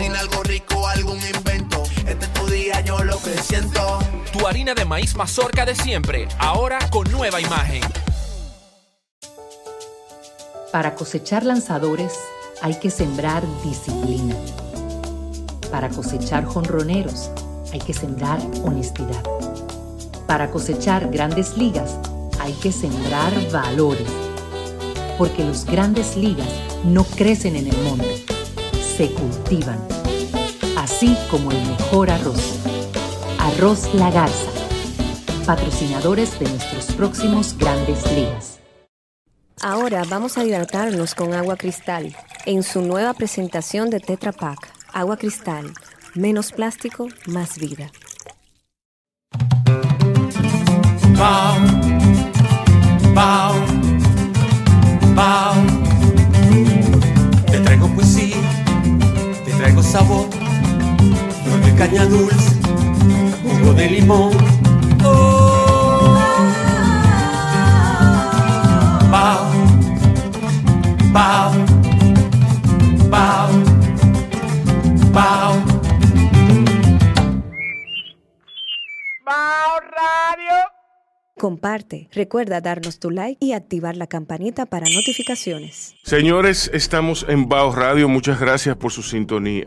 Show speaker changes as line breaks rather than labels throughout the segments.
Cocina algo rico, algún invento. Este es tu día, yo lo que siento.
Tu harina de maíz mazorca de siempre, ahora con nueva imagen.
Para cosechar lanzadores hay que sembrar disciplina. Para cosechar jonroneros hay que sembrar honestidad. Para cosechar grandes ligas hay que sembrar valores. Porque los grandes ligas no crecen en el monte, se cultivan. Así como el mejor arroz. Arroz La Garza. Patrocinadores de nuestros próximos grandes ligas.
Ahora vamos a hidratarnos con agua cristal en su nueva presentación de Tetra Pak. Agua cristal, menos plástico, más vida.
Te traigo poesía, te traigo sabor, caña dulce, jugo de limón. Oh. Bao, bao, bao, bao.
Comparte, recuerda darnos tu like y activar la campanita para notificaciones.
Señores, estamos en Bao Radio. Muchas gracias por su sintonía.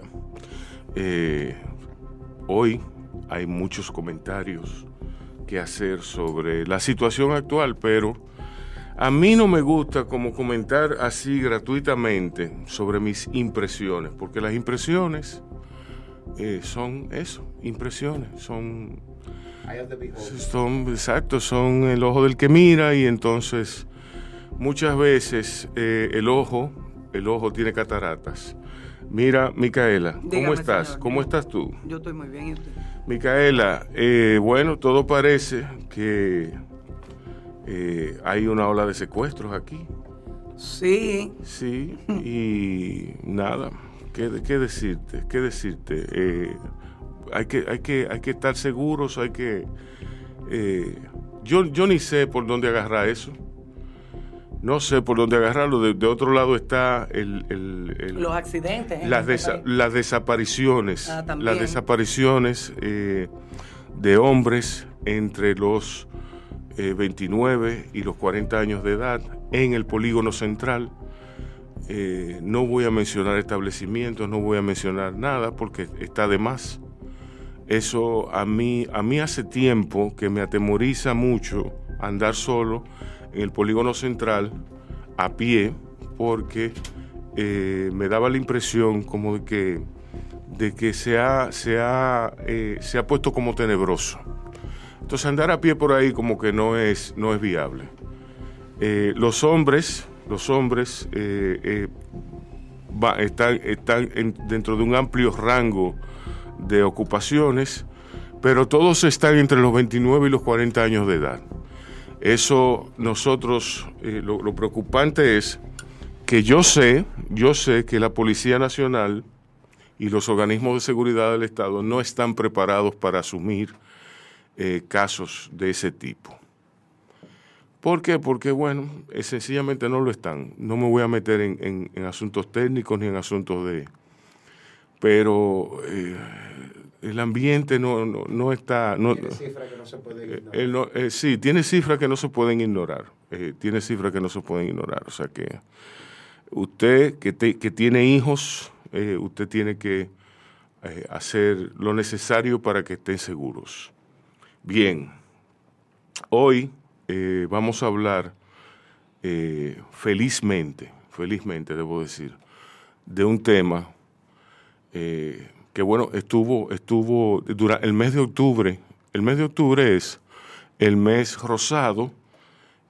Eh, hoy hay muchos comentarios que hacer sobre la situación actual, pero a mí no me gusta como comentar así gratuitamente sobre mis impresiones, porque las impresiones eh, son eso, impresiones, son son, exacto, son el ojo del que mira y entonces muchas veces eh, el ojo, el ojo tiene cataratas. Mira, Micaela, ¿cómo
Dígame,
estás?
señor.
¿Cómo estás tú?
Yo estoy muy bien. ¿y usted?
Micaela, eh, bueno, todo parece que eh, hay una ola de secuestros aquí.
Sí.
Sí, y nada, ¿qué, qué decirte? ¿Qué decirte? Eh, hay, que, hay, que, hay que estar seguros, hay que... eh, yo, yo ni sé por dónde agarrar eso. No sé por dónde agarrarlo. De, de otro lado está el... el- el-
Los accidentes.
las,
este
desa- las desapariciones,
Ah,
las desapariciones eh, de hombres entre los eh, 29 y los 40 años de edad en el polígono central. Eh, no voy a mencionar establecimientos, no voy a mencionar nada porque está de más. Eso a mí, a mí hace tiempo que me atemoriza mucho andar solo en el polígono central a pie porque eh, me daba la impresión como de que, de que se, ha, se, ha, eh, se ha puesto como tenebroso. Entonces andar a pie por ahí como que no es, no es viable. Eh, los hombres, los hombres están, están en- dentro de un amplio rango de ocupaciones, pero todos están entre los 29 y los 40 años de edad. Eso nosotros, eh, lo, preocupante es que yo sé, yo sé que la Policía Nacional y los organismos de seguridad del Estado no están preparados para asumir eh, casos de ese tipo. ¿Por qué? Porque, bueno, eh, sencillamente no lo están. No me voy a meter en, en- asuntos técnicos ni en asuntos de... Pero el ambiente no, no, no está... No,
Tiene cifras que no se pueden
eh,
ignorar.
no- eh, sí, tiene cifras que no se pueden ignorar. Eh, tiene cifras que no se pueden ignorar. O sea que usted que, te- que tiene hijos, eh, usted tiene que eh, hacer lo necesario para que estén seguros. Bien, hoy eh, vamos a hablar eh, felizmente, felizmente debo decir, de un tema eh, que bueno, estuvo, estuvo durante el mes de octubre. El mes de octubre es el mes rosado,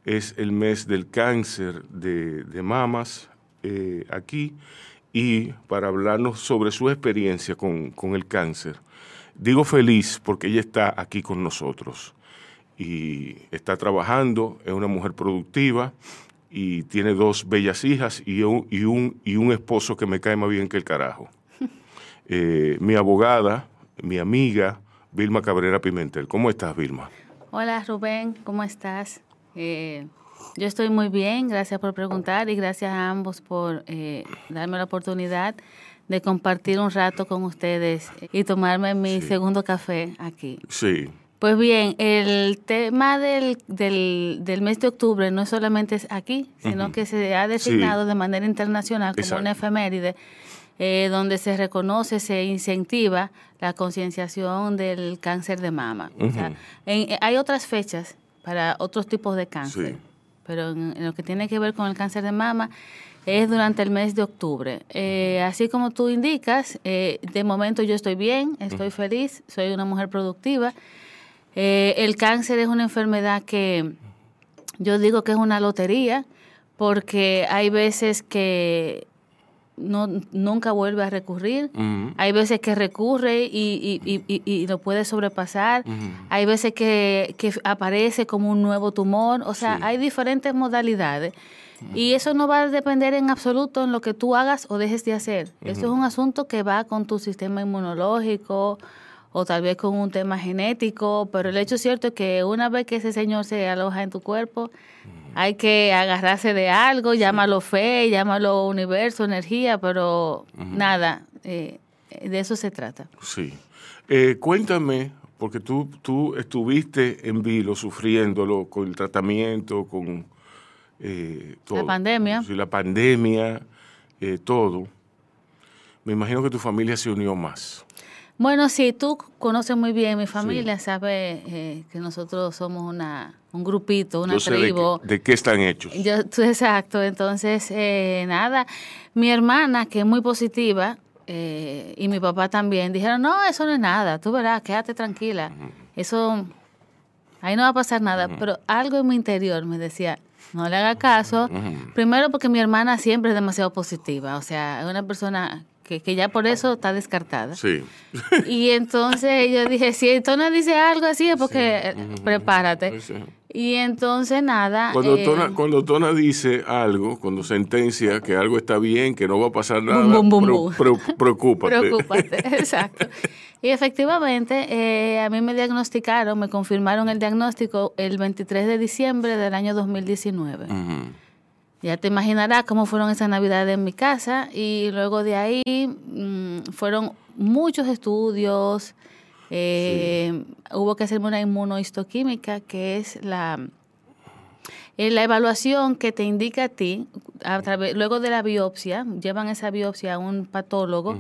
es el mes del cáncer de, de mamas eh, aquí y para hablarnos sobre su experiencia con, con el cáncer. Digo feliz porque ella está aquí con nosotros y está trabajando, es una mujer productiva y tiene dos bellas hijas y un, y un, y un esposo que me cae más bien que el carajo. Eh, mi abogada, mi amiga, Vilma Cabrera Pimentel. ¿Cómo estás, Vilma?
Hola, Rubén, ¿cómo estás? Eh, yo estoy muy bien, gracias por preguntar y gracias a ambos por eh, darme la oportunidad de compartir un rato con ustedes y tomarme mi segundo café aquí.
Sí.
Pues bien, el tema del, del, mes de octubre no solamente es aquí, sino que se ha designado de manera internacional como una efeméride, eh, donde se reconoce, se incentiva la concienciación del cáncer de mama. Eh, hay otras fechas para otros tipos de cáncer, pero en, lo que tiene que ver con el cáncer de mama es durante el mes de octubre. Eh, así como tú indicas, de momento yo estoy bien, estoy feliz, soy una mujer productiva. El cáncer es una enfermedad que yo digo que es una lotería porque hay veces que no, nunca vuelve a recurrir, hay veces que recurre y, y, y, lo puede sobrepasar, hay veces que, aparece como un nuevo tumor, o sea, hay diferentes modalidades. Y eso no va a depender en absoluto en lo que tú hagas o dejes de hacer. Eso es un asunto que va con tu sistema inmunológico, o tal vez con un tema genético, pero el hecho cierto es que una vez que ese Señor se aloja en tu cuerpo, hay que agarrarse de algo, llámalo fe, llámalo universo, energía, pero nada, eh, de eso se trata.
Sí. Eh, cuéntame, porque tú, tú estuviste en vilo sufriéndolo con el tratamiento, con
eh, todo. La pandemia.
Sí, la pandemia, todo. Me imagino que tu familia se unió más.
Bueno, sí, tú conoces muy bien mi familia, sabes eh, que nosotros somos una, un grupito, una tribu.
De, qué están hechos?
Yo, exacto, entonces, eh, nada, mi hermana, que es muy positiva, eh, y mi papá también, dijeron, no, eso no es nada, tú verás, quédate tranquila, eso, ahí no va a pasar nada, pero algo en mi interior me decía, no le haga caso, primero porque mi hermana siempre es demasiado positiva, o sea, es una persona que, que, ya por eso está descartada.
Sí.
Y entonces yo dije, si Tona dice algo así es porque eh, prepárate. Y entonces nada.
Cuando, eh, Tona, cuando Tona dice algo, cuando sentencia que algo está bien, que no va a pasar nada, preocúpate.
Preocúpate, exacto. Y efectivamente, eh, a mí me diagnosticaron, me confirmaron el diagnóstico el 23 de diciembre del año 2019. Ya te imaginarás cómo fueron esas navidades en mi casa y luego de ahí mm, fueron muchos estudios. Eh, hubo que hacerme una inmunohistoquímica, que es la, eh, la evaluación que te indica a ti, a través, luego de la biopsia, llevan esa biopsia a un patólogo,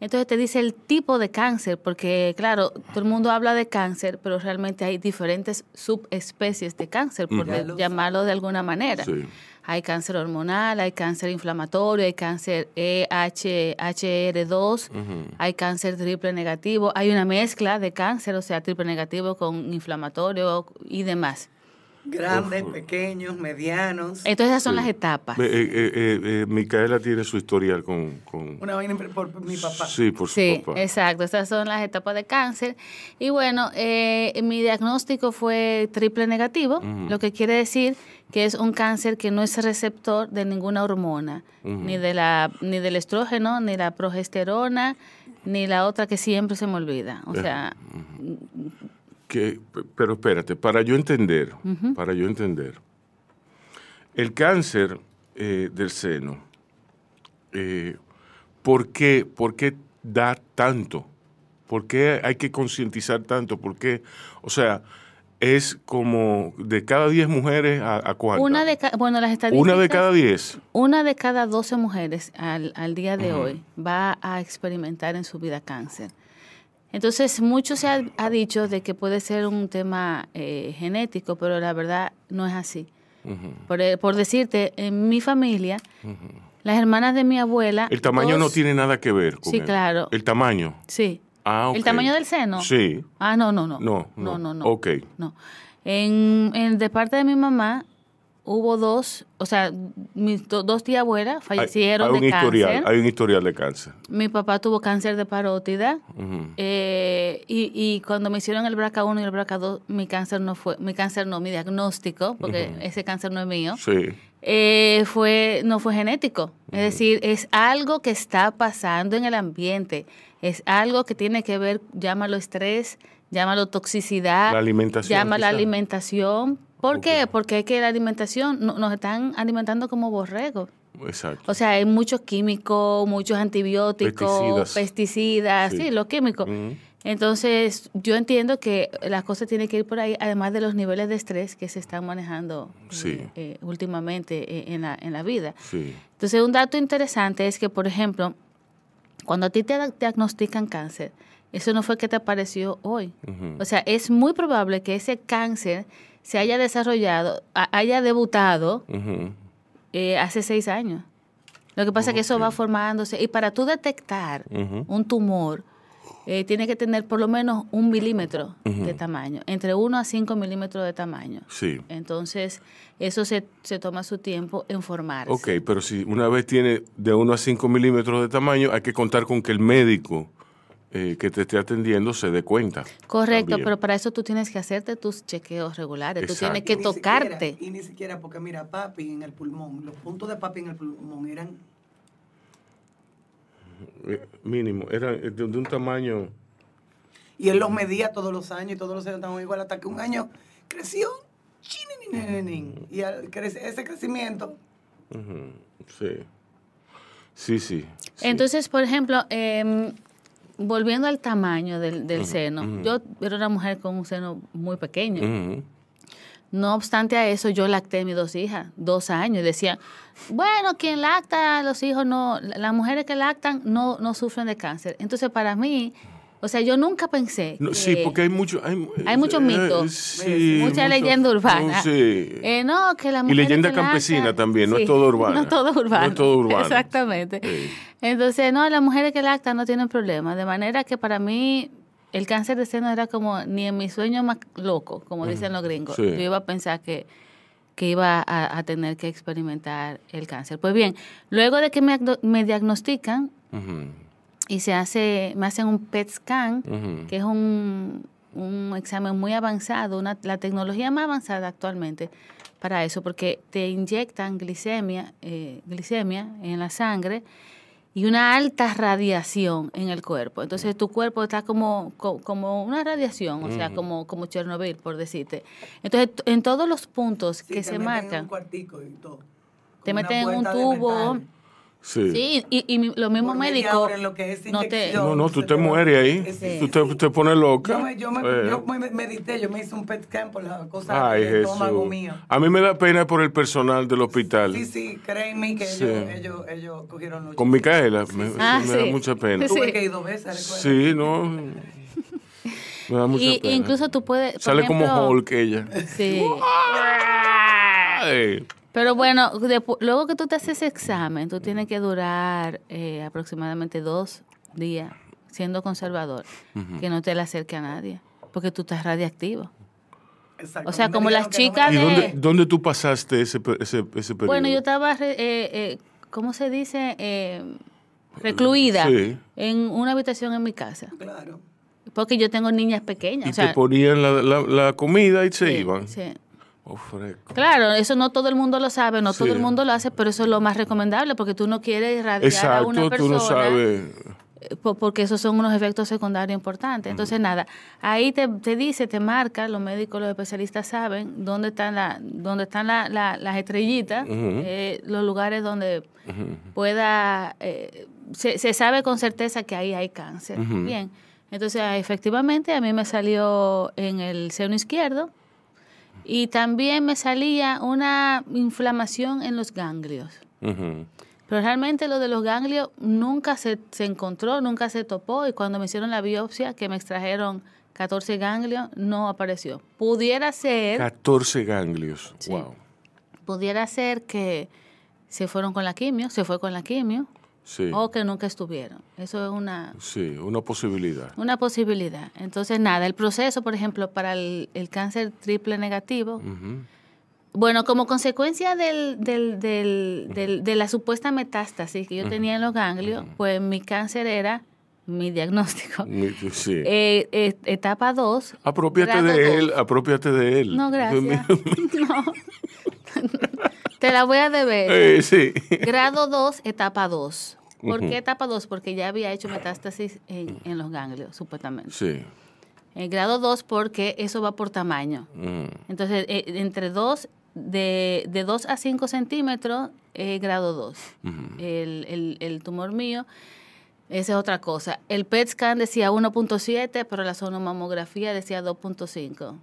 entonces te dice el tipo de cáncer, porque claro, todo el mundo habla de cáncer, pero realmente hay diferentes subespecies de cáncer, por llamarlo de alguna manera. Sí. Hay cáncer hormonal, hay cáncer inflamatorio, hay cáncer EHR2, hay cáncer triple negativo, hay una mezcla de cáncer, o sea, triple negativo con inflamatorio y demás.
Grandes, pequeños, medianos.
Entonces esas son las etapas.
Eh, eh, eh, Micaela tiene su historial con,
Una vaina por mi papá.
Sí, por su
sí, exacto. Estas son las etapas de cáncer. Y bueno, mi diagnóstico fue triple negativo, lo que quiere decir que es un cáncer que no es receptor de ninguna hormona, ni, de la, ni del estrógeno, ni la progesterona, ni la otra que siempre se me olvida. O sea
pero espérate, para yo entender, para yo entender, el cáncer eh, del seno, eh, ¿por, qué, ¿por qué da tanto? ¿Por qué hay que concientizar tanto? ¿Por qué? O sea, es como de cada 10 mujeres a, a cuántas?
Una de bueno, las estadísticas.
Una de cada 10.
Una de cada 12 mujeres al, al día de hoy va a experimentar en su vida cáncer. Entonces, mucho se ha, dicho de que puede ser un tema eh, genético, pero la verdad no es así. Eh, por, decirte, en mi familia, las hermanas de mi abuela...
El tamaño no tiene nada que ver con
Sí, claro.
¿El tamaño?
Sí.
Ah,
¿El tamaño del seno?
Sí.
Ah, no, no, no.
No, no, no.
no,
Ok.
No. En, de parte de mi mamá, hubo dos, o sea, mis do- dos tías abuelas fallecieron
hay, hay un
de
historial,
cáncer.
hay un historial de cáncer.
Mi papá tuvo cáncer de parótida. Eh, y, y cuando me hicieron el BRCA1 y el BRCA2, mi cáncer no fue, mi cáncer no, mi diagnóstico, porque ese cáncer no es mío,
Sí.
eh, fue, no fue genético. Es decir, es algo que está pasando en el ambiente. Es algo que tiene que ver, llámalo estrés, llámalo toxicidad,
La alimentación,
llama la alimentación. ¿Por qué? Porque es que la alimentación no- nos están alimentando como borregos.
Exacto.
O sea, hay muchos químicos, muchos antibióticos,
Pesticidas.
pesticidas,
Sí.
sí, los químicos. Entonces, yo entiendo que las cosas tienen que ir por ahí, además de los niveles de estrés que se están manejando eh,
Sí.
eh, últimamente eh, en la, en la vida.
Sí.
Entonces, un dato interesante es que, por ejemplo, cuando a ti te diagnostican cáncer, eso no fue que te apareció hoy.
Ujú.
O sea, es muy probable que ese cáncer se haya desarrollado, haya debutado eh, hace seis años. Lo que pasa es que eso va formándose. Y para tú detectar un tumor, eh, tiene que tener por lo menos un milímetro de tamaño, entre 1 a 5 milímetros de tamaño.
Sí.
Entonces, eso se, se toma su tiempo en formarse.
Ok, pero si una vez tiene de 1 a 5 milímetros de tamaño, hay que contar con que el médico eh, que te esté atendiendo se dé cuenta.
Correcto,
también.
pero para eso tú tienes que hacerte tus chequeos regulares. Tú tienes que
Y
tocarte.
siquiera- y ni siquiera, porque mira, papi en el pulmón, los puntos de papi en el pulmón eran
Eh, mínimo, era de, de un tamaño...
Y él los medía todos los años y todos los años estaban igual hasta que un año creció. Y al crece- ese crecimiento.
Sí, sí. sí.
Entonces, por ejemplo, em, volviendo al tamaño del, del seno, yo era una mujer con un seno muy pequeño. No obstante a eso, yo lacté a mis dos hijas, dos años, y decían, bueno, quien lacta a los hijos, no, la- las mujeres que lactan no, no sufren de cáncer. Entonces, para mí, o sea, yo nunca pensé
No,
que-
sí, porque hay mucho... Hay,
Hay muchos
eh,
mitos,
sí,
mucha
mucho-
leyenda urbana.
no, sí.
Eh, no, que la
Y
mujer
leyenda
que
campesina también, no es todo urbano.
No es todo urbano.
No es todo urbano.
Exactamente. Entonces, no, las mujeres que lactan no tienen problema. De manera que para mí el cáncer de seno era como ni en mi sueño más loco, como dicen los gringos.
Sí.
Yo iba a pensar que, que iba a, a tener que experimentar el cáncer. Pues bien, luego de que me, me diagnostican
Ujú,
y se hace, me hacen un PET scan, que es un, un examen muy avanzado, una, la tecnología más avanzada actualmente para eso, porque te inyectan glicemia, eh, glicemia en la sangre y una alta radiación en el cuerpo. Entonces tu cuerpo está como, co- como una radiación, o sea, como, como Chernobyl, por decirte. Entonces, en todos los puntos
sí,
que
te
se
meten en
marcan,
un cuartico y todo.
te meten en un tubo.
Sí.
Sí, y, y los mismos médicos
hora en lo que es
no te...
No, no, tú te mueres ahí.
Sí,
Tú te, te pones loca.
Yo me, yo, me,
Eh.
yo me medité, yo me hice un PET scan por la cosa
Ay,
del
Jesús.
estómago mío.
A mí me da pena por el personal del hospital.
Sí, sí, créeme que
Sí.
ellos, ellos, ellos cogieron lucha.
Con Micaela, me,
Ah,
me da mucha pena.
Sí.
Tuve que ir dos veces, recuerda.
Sí, no. Me da mucha
Y,
pena.
incluso tú puedes...
Sale como
ejemplo,
Hulk ella.
Sí. Pero bueno, luego que tú te haces ese examen, tú tienes que durar eh, aproximadamente dos días siendo conservador, que no te le acerque a nadie, porque tú estás radiactivo.
Exacto.
O sea, como las
que no me-
chicas
¿Y
de-
dónde, dónde tú pasaste ese, ese, ese periodo?
Bueno, yo estaba, re- eh, eh, ¿cómo se dice? Eh, recluida
Sí.
en una habitación en mi casa,
Claro.
porque yo tengo niñas pequeñas.
Y
o sea,
te ponían la, la, la comida y se
sí,
iban.
sí. Claro, eso no todo el mundo lo sabe, no
Sí.
todo el mundo lo hace, pero eso es lo más recomendable porque tú no quieres irradiar a una
Exacto, tú
persona.
no sabes.
eh, po- porque esos son unos efectos secundarios importantes. Entonces, nada, ahí te, te dice, te marca, los médicos, los especialistas saben dónde están, la, dónde están la- la- las estrellitas, eh, los lugares donde pueda, eh, se, se sabe con certeza que ahí hay cáncer. Bien, entonces efectivamente a mí me salió en el seno izquierdo y también me salía una inflamación en los ganglios. Pero realmente lo de los ganglios nunca se, se encontró, nunca se topó y cuando me hicieron la biopsia, que me extrajeron 14 ganglios, no apareció. Pudiera ser,
14 ganglios.
Sí.
Wow.
pudiera ser que se fueron con la quimio, se fue con la quimio
Sí.
o que nunca estuvieron. Eso es una,
Sí, una posibilidad.
una posibilidad. Entonces, nada, el proceso, por ejemplo, para el, el cáncer triple negativo. Bueno, como consecuencia del, del, del, de la supuesta metástasis que yo tenía en los ganglios, pues mi cáncer era mi diagnóstico. Sí. Eh, eh, etapa 2.
Apropiate de él, apropiate de él.
No, gracias. no. Te la voy a deber. Eh, sí. Grado 2, etapa 2. ¿Por qué etapa 2? Porque ya había hecho metástasis en, en los ganglios, supuestamente. Sí. El grado 2 porque eso va por tamaño. Mm. Entonces, entre 2 de, de 2 a 5 centímetros es grado 2. el, el, el, tumor mío, esa es otra cosa. El PET scan decía 1.7, pero la sonomamografía decía 2.5.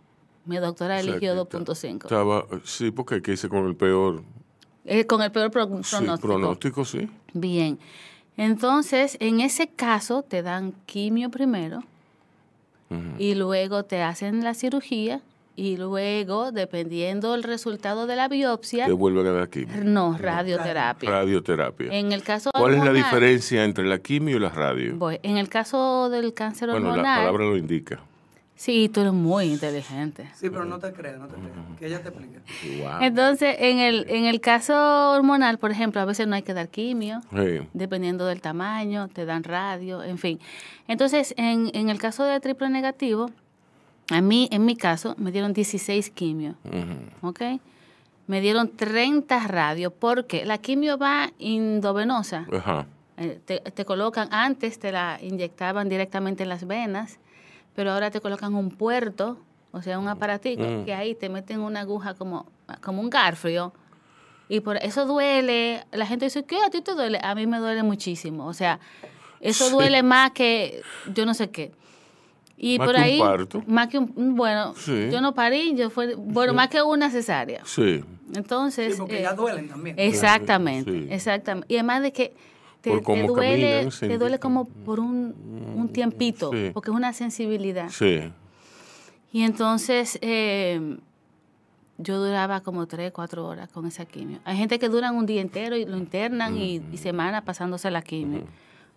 Mi doctora eligió 2.5.
Estaba, sí, porque ¿qué hice con el peor?
Eh, con el peor pronóstico.
Sí, pronóstico, sí.
Bien. Entonces, en ese caso, te dan quimio primero y luego te hacen la cirugía y luego, dependiendo del resultado de la biopsia...
¿Te vuelven a dar quimio?
No, radioterapia.
Radioterapia.
En el caso
¿Cuál es la diferencia entre la quimio y la radio?
en el caso del cáncer hormonal...
Bueno, la palabra lo indica.
Sí, tú eres muy inteligente.
Sí, pero no te creas, no te creas. Que ella te explique.
Entonces, en el, en el caso hormonal, por ejemplo, a veces no hay que dar quimio, dependiendo del tamaño, te dan radio, en fin. Entonces, en, en el caso de triple negativo, a mí, en mi caso, me dieron 16 quimios, ¿ok? Me dieron 30 radios, porque la quimio va endovenosa. Eh, te, colocan, antes te la inyectaban directamente en las venas, pero ahora te colocan un puerto, o sea, un aparatico, mm. que ahí te meten una aguja como, como un garfio. Y por eso duele. La gente dice, ¿qué? ¿A ti te duele? A mí me duele muchísimo. O sea, eso duele más que yo no sé qué. Y por ahí, más que un, bueno, yo no parí, yo fue, bueno, más que una cesárea. Sí. Entonces.
Sí, porque ya eh, duelen también.
Exactamente, exactamente. Y además de que te, duele, te duele como por un, un tiempito, porque es una sensibilidad. Sí. Y entonces eh, yo duraba como tres, cuatro horas con esa quimio. Hay gente que duran un día entero y lo internan y, y semanas pasándose la quimio.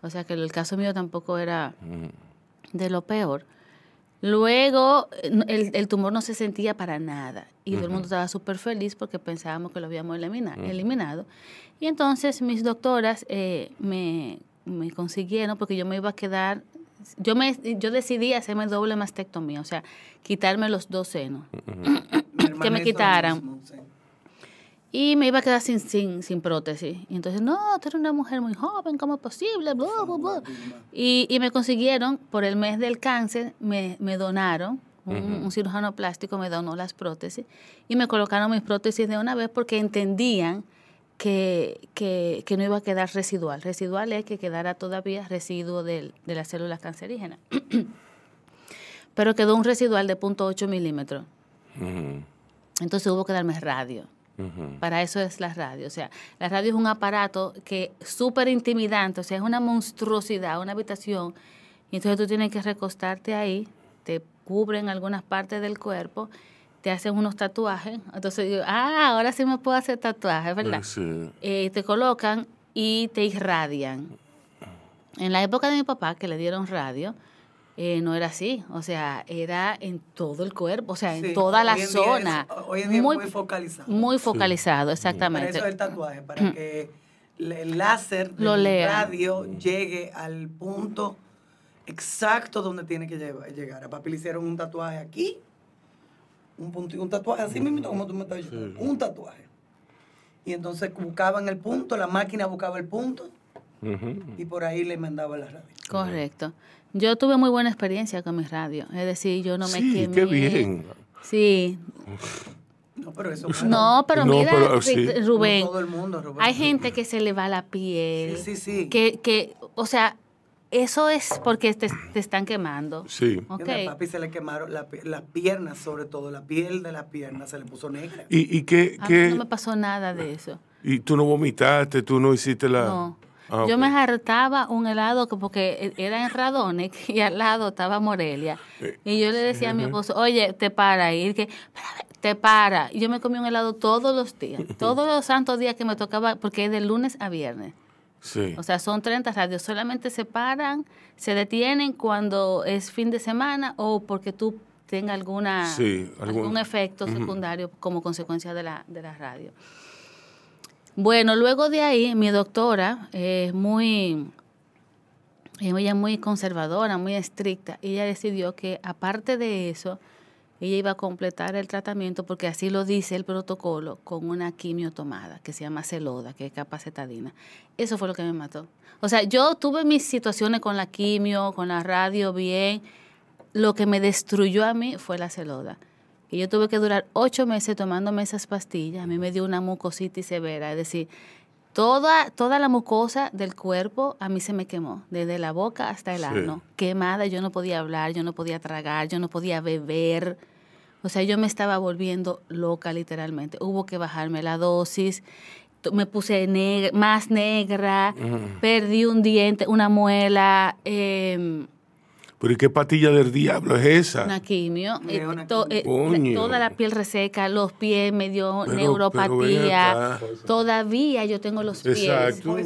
O sea que el caso mío tampoco era de lo peor. Luego el, el, tumor no se sentía para nada y todo el mundo estaba súper feliz porque pensábamos que lo habíamos eliminado. Y entonces mis doctoras eh, me, me, consiguieron porque yo me iba a quedar, yo, me, yo decidí hacerme doble mastectomía, o sea, quitarme los dos senos, que me quitaran. y me iba a quedar sin, sin, sin prótesis. Y entonces, no, tú eres una mujer muy joven, ¿cómo es posible? Y, y, me consiguieron, por el mes del cáncer, me, me donaron, un, cirujano plástico me donó las prótesis y me colocaron mis prótesis de una vez porque entendían que, que, que no iba a quedar residual. Residual es que quedara todavía residuo de, de las células cancerígenas. Pero quedó un residual de 0.8 milímetros. Entonces hubo que darme radio. Para eso es la radio. O sea, la radio es un aparato que súper intimidante, o sea, es una monstruosidad, una habitación. Y entonces tú tienes que recostarte ahí, te cubren algunas partes del cuerpo, te hacen unos tatuajes. Entonces digo, ah, ahora sí me puedo hacer tatuajes, ¿verdad? Sí. Eh, te colocan y te irradian. En la época de mi papá, que le dieron radio, eh, no era así, o sea, era en todo el cuerpo, o sea, en toda la zona.
hoy en día muy, muy focalizado.
Muy focalizado, exactamente.
Para eso es el tatuaje, para que el láser del radio llegue al punto exacto donde tiene que llegar. A papi le hicieron un tatuaje aquí, un punto, un tatuaje así mismo como tú me estás diciendo, un tatuaje. Y entonces buscaban el punto, la máquina buscaba el punto y por ahí le mandaba la radio.
Correcto. Yo tuve muy buena experiencia con mi radio. Es decir, yo no me sí,
qué bien.
Sí.
No, pero eso
No, pero mira, Rubén, todo el mundo, Rubén, hay gente que se le va la piel.
Sí, sí, sí.
Que, que o sea, eso es porque te, te están quemando.
Sí.
Okay. A papi se le quemaron las piernas, sobre todo, la piel de las piernas se le puso negra.
¿Y, y qué,
a
qué?
no me pasó nada de eso.
¿Y tú no vomitaste? ¿Tú no hiciste la...?
No. Ah, yo me hartaba un helado porque era en Radones y al lado estaba Morelia. Eh, y yo le decía a mi esposo, oye, te para. Y él que, te para. Y yo me comí un helado todos los días, todos los santos días que me tocaba, porque es de lunes a viernes. Sí. O sea, son 30 radios. Solamente se paran, se detienen cuando es fin de semana o porque tú tenga alguna, algún, efecto secundario como consecuencia de la, de la radio. Bueno, luego de ahí, mi doctora es muy, ella muy conservadora, muy estricta, y ella decidió que aparte de eso, ella iba a completar el tratamiento, porque así lo dice el protocolo, con una quimio tomada, que se llama celoda, que es capacetadina. Eso fue lo que me mató. O sea, yo tuve mis situaciones con la quimio, con la radio bien. Lo que me destruyó a mí fue la celoda. Y yo tuve que durar ocho meses tomándome esas pastillas. A mí me dio una mucositis severa, es decir, toda, toda la mucosa del cuerpo a mí se me quemó, desde la boca hasta el ano. Quemada, yo no podía hablar, yo no podía tragar, yo no podía beber. O sea, yo me estaba volviendo loca literalmente. Hubo que bajarme la dosis me puse más negra, perdí un diente, una muela. Eh,
¿Pero y qué patilla del diablo es esa?
Una quimio. Eh, eh, toda la piel reseca, los pies me dio neuropatía. Todavía yo tengo los pies. Exacto.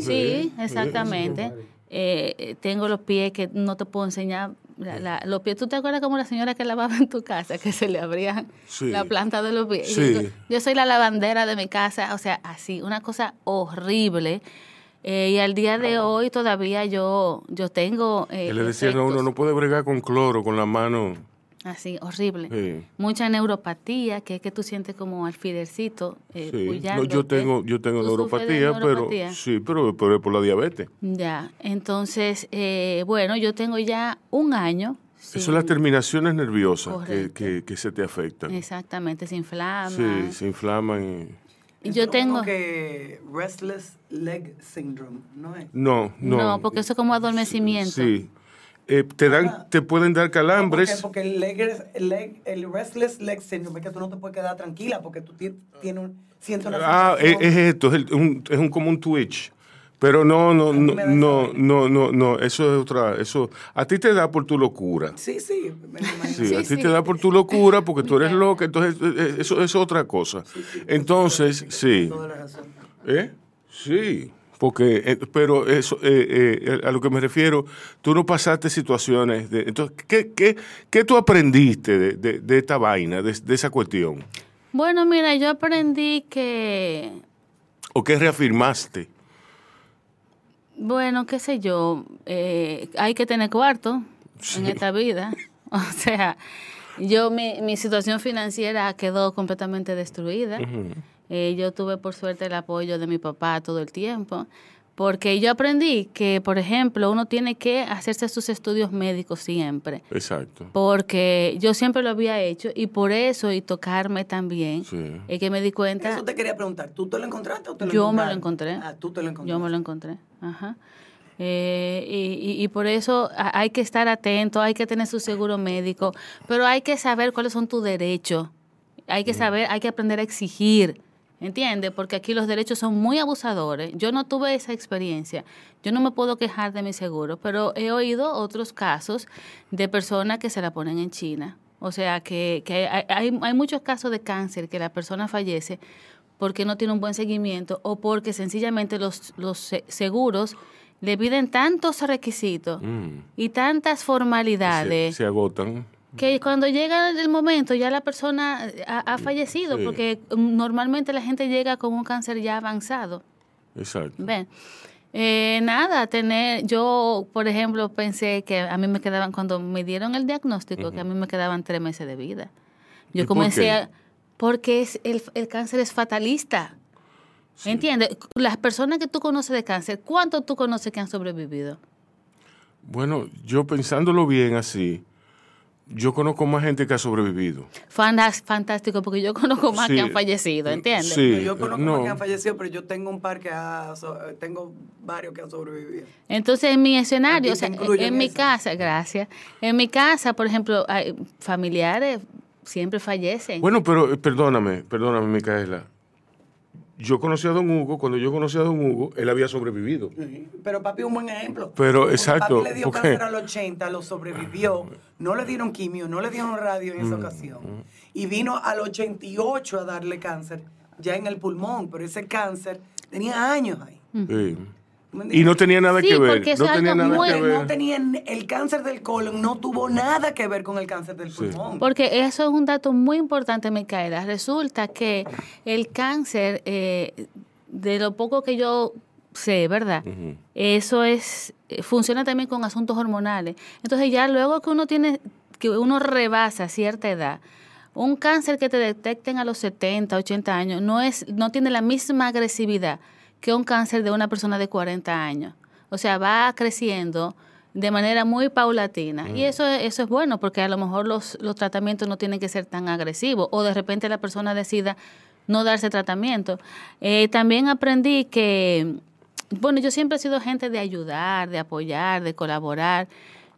Sí, exactamente. Eh, tengo los pies que no te puedo enseñar la, los pies, ¿tú te acuerdas como la señora que lavaba en tu casa, que se le abría la planta de los pies? Yo, soy la lavandera de mi casa, o sea, así, una cosa horrible. Eh, y al día de hoy todavía yo, yo tengo...
Eh, le decían a uno, no puede bregar con cloro, con la mano.
Así, horrible. Mucha neuropatía, que es que tú sientes como alfilercito eh,
sí. yo tengo, yo tengo neuropatía, pero sí, pero, pero, por la diabetes.
Ya, entonces, eh, bueno, yo tengo ya un año.
Eso son las terminaciones nerviosas que, que, se te afectan.
Exactamente, se inflaman.
Sí, se inflaman
y... yo tengo
que restless leg syndrome, ¿no es?
No, no.
No, porque eso es como adormecimiento.
Sí. Eh, te dan, te pueden dar calambres.
porque, el, leg, el, leg, el, restless leg syndrome es que tú no te puedes quedar tranquila porque tú tienes un, sientes una
Ah, es, esto, es, un, es un, como un twitch. Pero no, no, no, no, no, no, no, eso es otra, eso, a ti te da por tu locura.
Sí, sí.
sí, a ti te da por tu locura porque tú eres loca, entonces eh, eh, eso es otra cosa. Entonces, sí. ¿Eh? Sí. Porque, eh, pero eso, eh, eh, a lo que me refiero, tú no pasaste situaciones de... Entonces, ¿qué, qué, qué tú aprendiste de, de, esta vaina, de, esa cuestión?
Bueno, mira, yo aprendí que...
¿O qué reafirmaste?
Bueno, qué sé yo, hay que tener cuarto en esta vida. O sea, yo mi, mi situación financiera quedó completamente destruida. Eh, yo tuve por suerte el apoyo de mi papá todo el tiempo, porque yo aprendí que, por ejemplo, uno tiene que hacerse sus estudios médicos siempre.
Exacto.
Porque yo siempre lo había hecho y por eso, y tocarme también, es que me di cuenta...
Eso te quería preguntar, ¿tú te lo encontraste o te lo
Yo me lo encontré.
Ah, tú te lo encontraste.
Yo me lo encontré, ajá. Eh, y, y, por eso hay que estar atento, hay que tener su seguro médico, pero hay que saber cuáles son tus derechos. Hay que saber, hay que aprender a exigir. ¿Entiendes? Porque aquí los derechos son muy abusadores. Yo no tuve esa experiencia. Yo no me puedo quejar de mi seguro, pero he oído otros casos de personas que se la ponen en China. O sea, que, que hay, hay muchos casos de cáncer que la persona fallece porque no tiene un buen seguimiento o porque sencillamente los, los seguros le piden tantos requisitos mm. y tantas formalidades.
se agotan
que cuando llega el momento ya la persona ha, fallecido, porque normalmente la gente llega con un cáncer ya avanzado.
Exacto.
Ven. Eh, nada, tener, yo por ejemplo pensé que a mí me quedaban, cuando me dieron el diagnóstico, que a mí me quedaban tres meses de vida. Yo comencé a, porque es, el, el cáncer es fatalista. ¿Entiendes? Las personas que tú conoces de cáncer, ¿cuánto tú conoces que han sobrevivido?
Bueno, yo pensándolo bien así, yo conozco más gente que ha sobrevivido.
Fantástico, porque yo conozco más que han fallecido, ¿entiendes?
Sí, yo conozco más que han fallecido, pero yo tengo un par que ha, tengo varios que han sobrevivido.
Entonces, en mi escenario, o sea, en mi casa, gracias. En mi casa, por ejemplo, hay familiares siempre fallecen.
Bueno, pero eh, perdóname, perdóname, Micaela yo conocí a Don Hugo, cuando yo conocí a Don Hugo, él había sobrevivido.
Pero papi es un buen ejemplo.
Pero exacto.
Papi le dio cáncer al 80, lo sobrevivió, no le dieron quimio, no le dieron radio en esa mm, ocasión. Mm. Y vino al 88 a darle cáncer, ya en el pulmón, pero ese cáncer tenía años ahí.
Sí. Y no tenía nada que ver. No tenía nada
que ver. No tenían el cáncer del colon, no tuvo nada que ver con el cáncer del pulmón.
Porque eso es un dato muy importante, Micaela. Resulta que el cáncer, eh, de lo poco que yo sé, ¿verdad? Eso es funciona también con asuntos hormonales. Entonces ya luego que uno tiene que uno rebasa cierta edad, un cáncer que te detecten a los 70, 80 años no es no tiene la misma agresividad que un cáncer de una persona de 40 años. O sea, va creciendo de manera muy paulatina. Y mm. eso, eso es bueno porque a lo mejor los, los tratamientos no tienen que ser tan agresivos o de repente la persona decida no darse tratamiento. Eh, también aprendí que, bueno, yo siempre he sido gente de ayudar, de apoyar, de colaborar.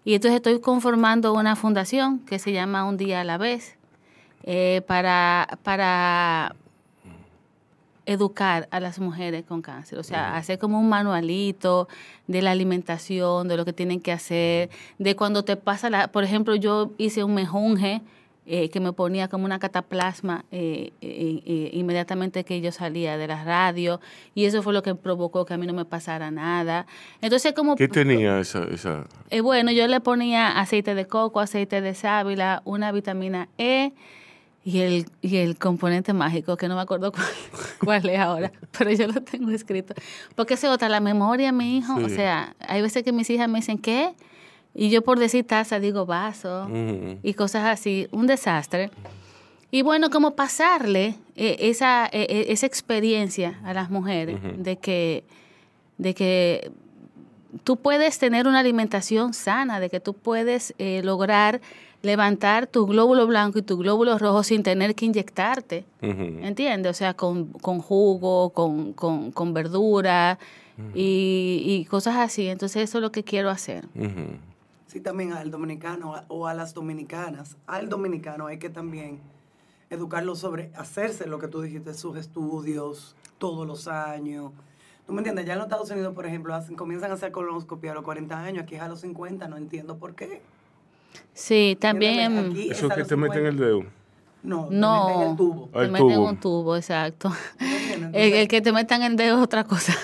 Y entonces estoy conformando una fundación que se llama Un Día a la Vez eh, para, para educar a las mujeres con cáncer, o sea, hacer como un manualito de la alimentación, de lo que tienen que hacer, de cuando te pasa la, por ejemplo, yo hice un mejunje eh, que me ponía como una cataplasma eh, eh, inmediatamente que yo salía de la radio y eso fue lo que provocó que a mí no me pasara nada. Entonces como...
¿Qué tenía esa...? esa?
bueno, yo le ponía aceite de coco, aceite de sábila, una vitamina E, y el, y el componente mágico, que no me acuerdo cuál, es ahora, pero yo lo tengo escrito. Porque se otra, la memoria, mi hijo, o sea, hay veces que mis hijas me dicen, ¿qué? Y yo por decir taza digo vaso y cosas así, un desastre. Y bueno, como pasarle eh, esa, eh, eh, esa experiencia a las mujeres de que, de que tú puedes tener una alimentación sana, de que tú puedes lograr levantar tu glóbulo blanco y tu glóbulo rojo sin tener que inyectarte. ¿Entiendes? O sea, con, jugo, con, con, verdura y, cosas así. Entonces eso es lo que quiero hacer.
Sí, también al dominicano o a las dominicanas. Al dominicano hay que también educarlo sobre hacerse lo que tú dijiste, sus estudios todos los años. ¿Tú me entiendes? Ya en los Estados Unidos, por ejemplo, hacen, comienzan a hacer colonoscopia a los 40 años, aquí es a los 50, no entiendo por qué.
Sí, también.
Eso es que te meten el dedo.
No, no, te meten el tubo.
Te meten un tubo, exacto. el, que te metan el dedo es otra cosa.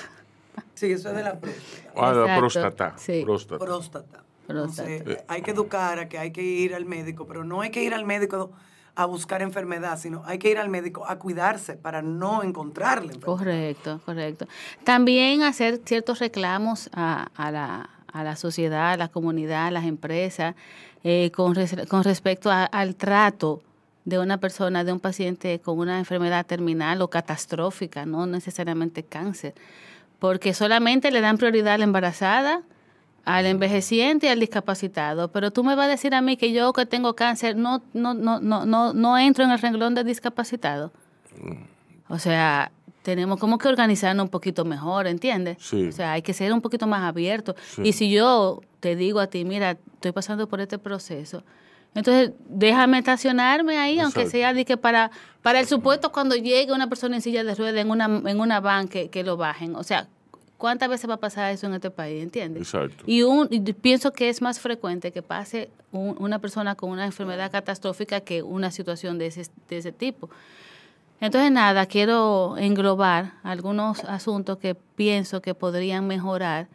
Sí, eso es de la próstata.
Ah, la próstata.
Sí. Próstata. próstata. Entonces, hay que educar a que hay que ir al médico, pero no hay que ir al médico a buscar enfermedad, sino hay que ir al médico a cuidarse para no encontrarle.
Correcto, correcto. También hacer ciertos reclamos a, a, la, a la sociedad, a la comunidad, a las empresas, eh, con, con, respecto al trato de una persona, de un paciente con una enfermedad terminal o catastrófica, no necesariamente cáncer, porque solamente le dan prioridad a la embarazada, al envejeciente y al discapacitado. Pero tú me vas a decir a mí que yo que tengo cáncer no, no, no, no, no, no entro en el renglón de discapacitado. O sea, tenemos como que organizarnos un poquito mejor, ¿entiendes?
Sí.
O sea, hay que ser un poquito más abiertos. Y si yo te digo a ti, mira, estoy pasando por este proceso, entonces déjame estacionarme ahí, aunque sea de que para, para el supuesto cuando llegue una persona en silla de ruedas en una, en una van que, que lo bajen. O sea, ¿cuántas veces va a pasar eso en este país? ¿Entiendes?
Exacto.
Y, un, pienso que es más frecuente que pase una persona con una enfermedad catastrófica que una situación de ese, de ese tipo. Entonces, nada, quiero englobar algunos asuntos que pienso que podrían mejorar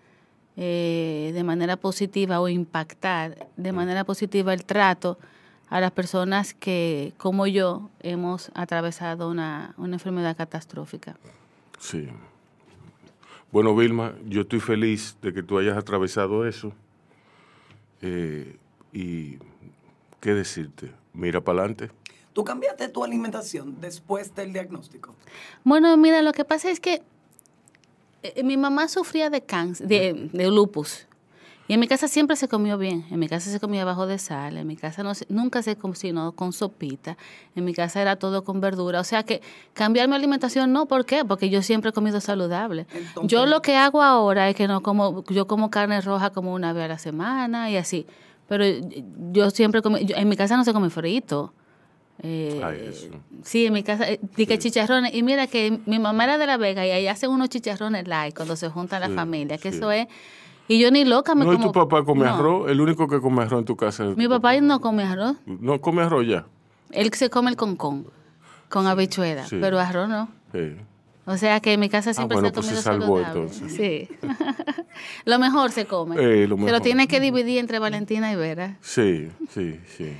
eh, de manera positiva o impactar de manera positiva el trato a las personas que, como yo, hemos atravesado una, enfermedad catastrófica.
Sí. Bueno, Vilma, yo estoy feliz de que tú hayas atravesado eso. Eh, y, ¿qué decirte? Mira para adelante.
¿Tú cambiaste tu alimentación después del diagnóstico?
Bueno, mira, lo que pasa es que eh, mi mamá sufría de cáncer, de, lupus. Y en mi casa siempre se comió bien. En mi casa se comía bajo de sal. En mi casa no, nunca se cocinó con sopita. En mi casa era todo con verdura. O sea que cambiar mi alimentación no. ¿Por qué? Porque yo siempre he comido saludable. yo lo que hago ahora es que no como, yo como carne roja como una vez a la semana y así. Pero yo siempre comí, en mi casa no se come frito. Eh, sí, en mi casa, eh, chicharrones. Y mira que mi mamá era de La Vega y ahí hacen unos chicharrones light cuando se junta la familia, que eso es... Y yo ni loca me
¿No como... ¿No tu papá come arroz? ¿El único que come arroz en tu casa
Mi papá no come arroz.
¿No come arroz ya?
Él se come el concón, con habichuela, pero arroz no.
Sí.
O sea que en mi casa siempre
ah, bueno,
se ha
pues
comido
se salvó, entonces.
Sí. lo mejor se come.
Eh, lo
Se lo
mejor.
tiene que dividir entre Valentina y Vera.
Sí, sí, sí.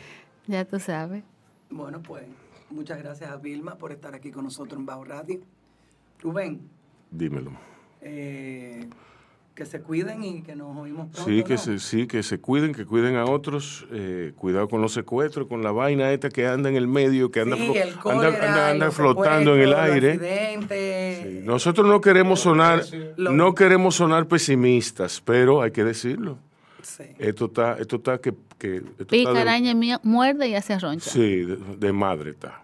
Ya tú sabes.
Bueno, pues muchas gracias a Vilma por estar aquí con nosotros en Bajo Radio. Rubén,
Dímelo.
eh, que se cuiden y que nos oímos pronto.
Sí, que
¿no?
se, sí, que se cuiden, que cuiden a otros. eh, cuidado con los secuestros, con la vaina esta que anda en el medio, que anda,
Sí,
flo- anda- flotando en el aire. Sí, Nosotros no queremos sonar, no queremos sonar pesimistas, pero hay que decirlo.
Sí.
Esto está, esto está que, que esto está
Pica,
de-
araña, mía- muerde y hace roncha.
sí, de, de madre está.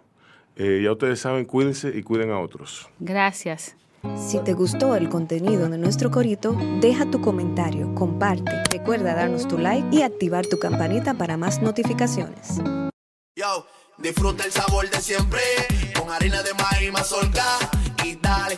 Eh, ya ustedes saben, cuídense y cuiden a otros.
Gracias.
Si te gustó el contenido de nuestro corito, deja tu comentario, comparte, recuerda darnos tu like y activar tu campanita para más notificaciones.
Yo, disfruta el sabor de siempre con harina de maíz mazorca y dale,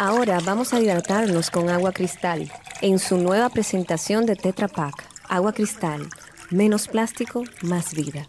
Ahora vamos a hidratarnos con agua cristal en su nueva presentación de Tetra Pak. Agua cristal, menos plástico, más vida.